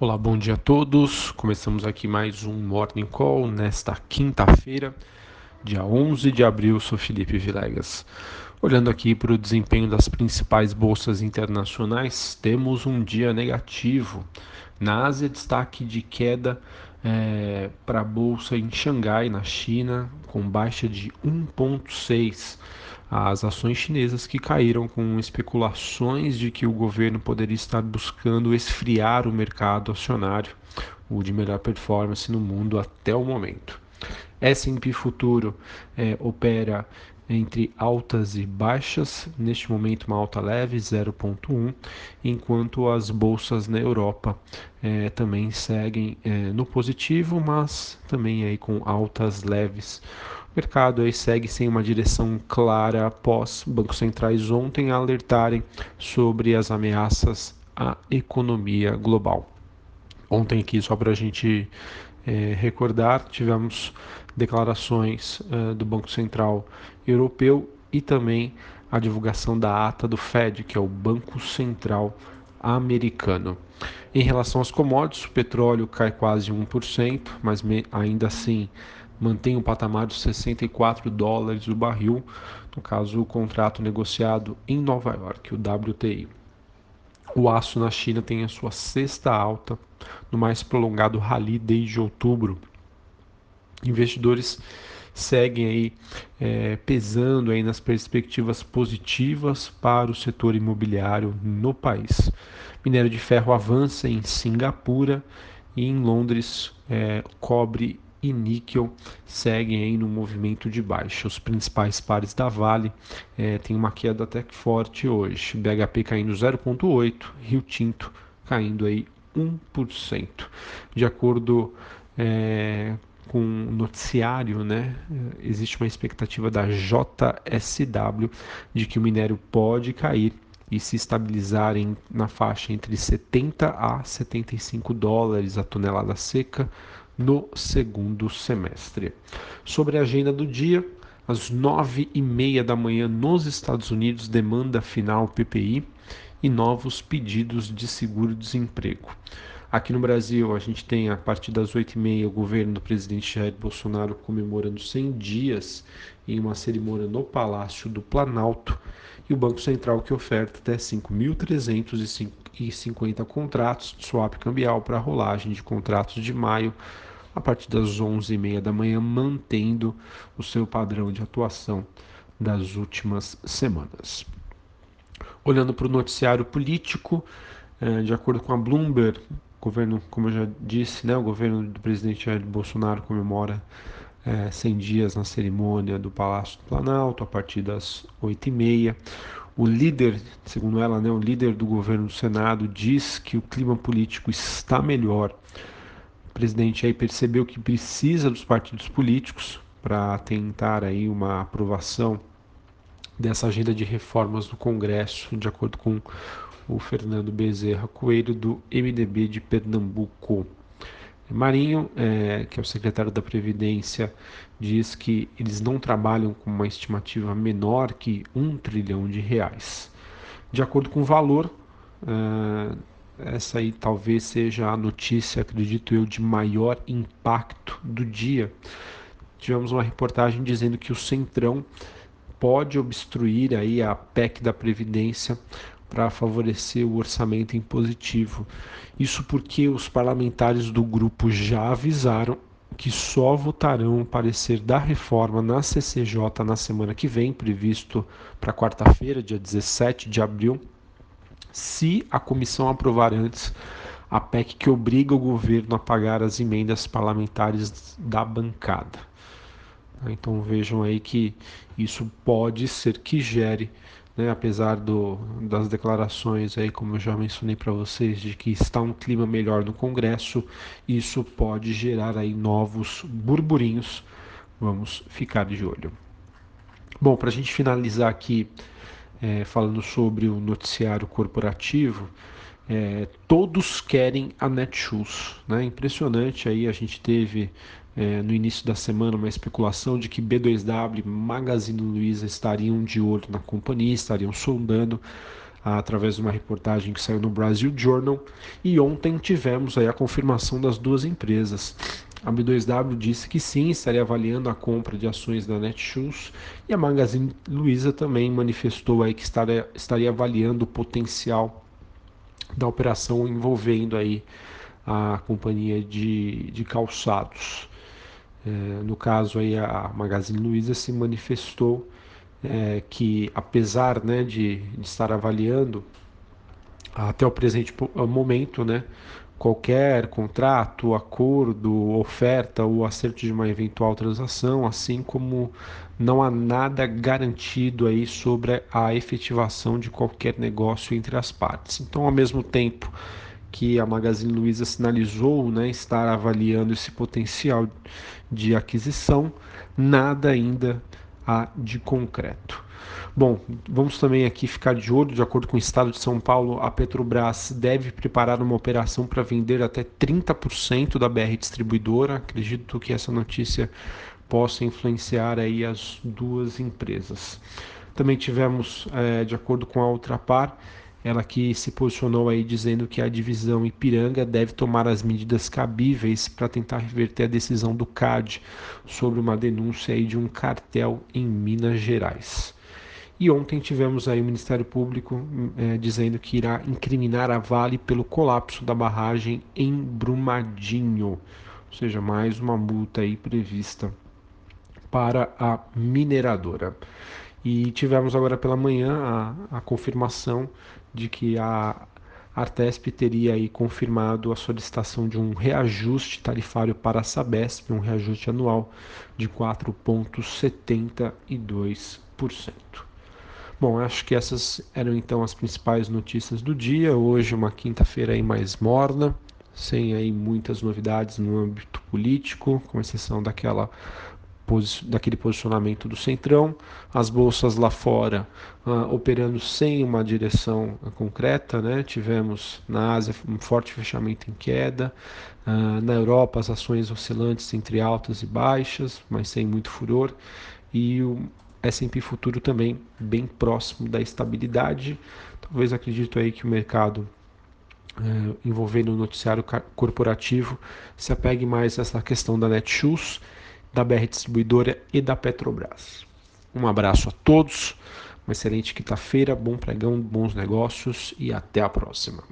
Olá, bom dia a todos. Começamos aqui mais um Morning Call nesta quinta-feira, dia 11 de abril. Sou Felipe Vilegas. Olhando aqui para o desempenho das principais bolsas internacionais, temos um dia negativo. Na Ásia, destaque de queda é, para a bolsa em Xangai, na China, com baixa de 1,6 as ações chinesas que caíram com especulações de que o governo poderia estar buscando esfriar o mercado acionário, o de melhor performance no mundo até o momento. S&P Futuro é, opera entre altas e baixas, neste momento uma alta leve, 0,1, enquanto as bolsas na Europa é, também seguem é, no positivo, mas também aí com altas leves mercado aí segue sem uma direção clara após bancos centrais ontem alertarem sobre as ameaças à economia global. Ontem aqui, só para a gente é, recordar, tivemos declarações uh, do Banco Central Europeu e também a divulgação da ata do Fed, que é o Banco Central Americano. Em relação às commodities, o petróleo cai quase 1%, mas ainda assim mantém um patamar de 64 dólares o barril, no caso o contrato negociado em Nova York, o WTI. O aço na China tem a sua sexta alta no mais prolongado rally desde outubro. Investidores seguem aí é, pesando aí nas perspectivas positivas para o setor imobiliário no país. Minério de ferro avança em Singapura e em Londres, é, cobre e níquel seguem aí no movimento de baixa. Os principais pares da Vale é, têm uma queda até que forte hoje. BHP caindo 0,8, Rio Tinto caindo aí 1%. De acordo é, com o noticiário, né, existe uma expectativa da JSW de que o minério pode cair e se estabilizar em, na faixa entre 70 a 75 dólares a tonelada seca no segundo semestre. Sobre a agenda do dia, às nove e meia da manhã nos Estados Unidos, demanda final PPI e novos pedidos de seguro-desemprego. Aqui no Brasil, a gente tem a partir das 8h30 o governo do presidente Jair Bolsonaro comemorando 100 dias em uma cerimônia no Palácio do Planalto e o Banco Central que oferta até 5.350 contratos de swap cambial para rolagem de contratos de maio a partir das 11h30 da manhã, mantendo o seu padrão de atuação das últimas semanas. Olhando para o noticiário político, eh, de acordo com a Bloomberg, governo, como eu já disse, né, o governo do presidente Jair Bolsonaro comemora é, 100 dias na cerimônia do Palácio do Planalto, a partir das 8h30. O líder, segundo ela, né, o líder do governo do Senado diz que o clima político está melhor presidente aí percebeu que precisa dos partidos políticos para tentar aí uma aprovação dessa agenda de reformas no Congresso, de acordo com o Fernando Bezerra Coelho, do MDB de Pernambuco. Marinho, é, que é o secretário da Previdência, diz que eles não trabalham com uma estimativa menor que um trilhão de reais. De acordo com o valor, é, essa aí talvez seja a notícia, acredito eu, de maior impacto do dia. Tivemos uma reportagem dizendo que o Centrão pode obstruir aí a PEC da Previdência para favorecer o orçamento impositivo. Isso porque os parlamentares do grupo já avisaram que só votarão o parecer da reforma na CCJ na semana que vem, previsto para quarta-feira, dia 17 de abril se a comissão aprovar antes a PEC que obriga o governo a pagar as emendas parlamentares da bancada. Então vejam aí que isso pode ser que gere, né, apesar do, das declarações aí, como eu já mencionei para vocês, de que está um clima melhor no Congresso, isso pode gerar aí novos burburinhos. Vamos ficar de olho. Bom, para a gente finalizar aqui é, falando sobre o noticiário corporativo, é, todos querem a Netshoes. Né? Impressionante aí, a gente teve é, no início da semana uma especulação de que B2W, Magazine Luiza estariam de olho na companhia, estariam sondando. através de uma reportagem que saiu no Brasil Journal. E ontem tivemos aí a confirmação das duas empresas. A B2W disse que sim, estaria avaliando a compra de ações da Netshoes e a Magazine Luiza também manifestou aí que estaria, estaria avaliando o potencial da operação envolvendo aí a companhia de, de calçados. É, no caso aí a Magazine Luiza se manifestou é, que apesar né, de, de, estar avaliando até o presente momento, né, qualquer contrato, acordo, oferta ou acerto de uma eventual transação, assim como não há nada garantido aí sobre a efetivação de qualquer negócio entre as partes. Então, ao mesmo tempo que a Magazine Luiza sinalizou né, estar avaliando esse potencial de aquisição, nada ainda há de concreto. Bom, vamos também aqui ficar de olho, de acordo com o Estado de São Paulo, a Petrobras deve preparar uma operação para vender até 30% da BR distribuidora. Acredito que essa notícia possa influenciar aí as duas empresas. Também tivemos, é, de acordo com a Ultrapar, ela que se posicionou aí dizendo que a divisão Ipiranga deve tomar as medidas cabíveis para tentar reverter a decisão do CAD sobre uma denúncia aí de um cartel em Minas Gerais. E ontem tivemos aí o Ministério Público é, dizendo que irá incriminar a Vale pelo colapso da barragem em Brumadinho, ou seja, mais uma multa aí prevista para a mineradora. E tivemos agora pela manhã a, a confirmação de que a Artesp teria aí confirmado a solicitação de um reajuste tarifário para a Sabesp, um reajuste anual de 4,72%. Bom, acho que essas eram então as principais notícias do dia. Hoje uma quinta-feira aí mais morna, sem aí muitas novidades no âmbito político, com exceção daquela daquele posicionamento do centrão, as bolsas lá fora uh, operando sem uma direção concreta, né? tivemos na Ásia um forte fechamento em queda, uh, na Europa as ações oscilantes entre altas e baixas, mas sem muito furor, e o S&P futuro também bem próximo da estabilidade. Talvez acredito aí que o mercado uh, envolvendo o noticiário corporativo se apegue mais a essa questão da Netshoes da BR Distribuidora e da Petrobras. Um abraço a todos, uma excelente quinta-feira, bom pregão, bons negócios e até a próxima.